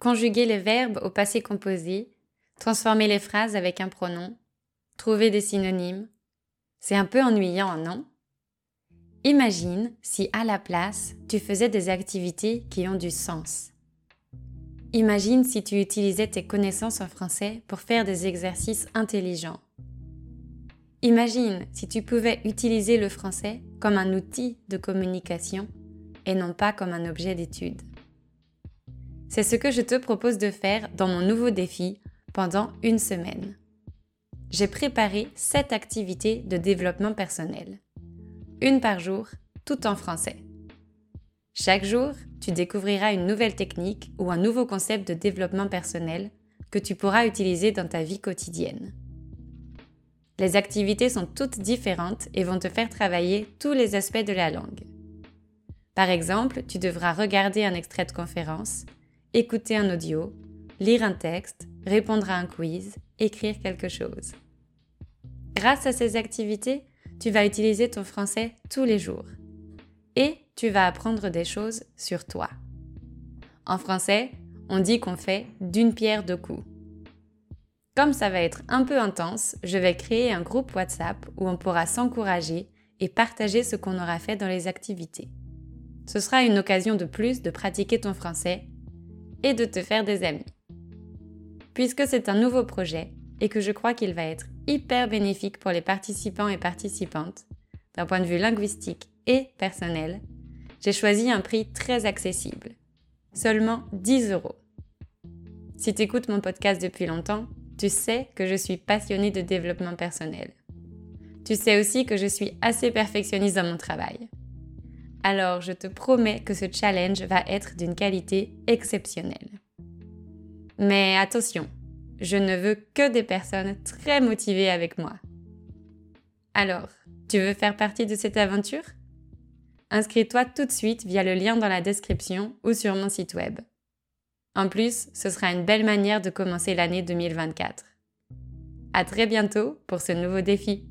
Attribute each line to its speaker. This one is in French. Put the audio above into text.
Speaker 1: conjuguer les verbes au passé composé, transformer les phrases avec un pronom, trouver des synonymes. C'est un peu ennuyant, non? Imagine si à la place, tu faisais des activités qui ont du sens. Imagine si tu utilisais tes connaissances en français pour faire des exercices intelligents. Imagine si tu pouvais utiliser le français comme un outil de communication et non pas comme un objet d'étude. C'est ce que je te propose de faire dans mon nouveau défi pendant une semaine. J'ai préparé 7 activités de développement personnel. Une par jour, tout en français. Chaque jour, tu découvriras une nouvelle technique ou un nouveau concept de développement personnel que tu pourras utiliser dans ta vie quotidienne. Les activités sont toutes différentes et vont te faire travailler tous les aspects de la langue. Par exemple, tu devras regarder un extrait de conférence, écouter un audio, lire un texte, répondre à un quiz, écrire quelque chose. Grâce à ces activités, tu vas utiliser ton français tous les jours et tu vas apprendre des choses sur toi. En français, on dit qu'on fait d'une pierre deux coups. Comme ça va être un peu intense, je vais créer un groupe WhatsApp où on pourra s'encourager et partager ce qu'on aura fait dans les activités. Ce sera une occasion de plus de pratiquer ton français et de te faire des amis. Puisque c'est un nouveau projet et que je crois qu'il va être hyper bénéfique pour les participants et participantes, d'un point de vue linguistique et personnel, j'ai choisi un prix très accessible. Seulement 10 euros. Si tu écoutes mon podcast depuis longtemps, tu sais que je suis passionnée de développement personnel. Tu sais aussi que je suis assez perfectionniste dans mon travail. Alors je te promets que ce challenge va être d'une qualité exceptionnelle. Mais attention, je ne veux que des personnes très motivées avec moi. Alors, tu veux faire partie de cette aventure? Inscris-toi tout de suite via le lien dans la description ou sur mon site web. En plus, ce sera une belle manière de commencer l'année 2024. À très bientôt pour ce nouveau défi.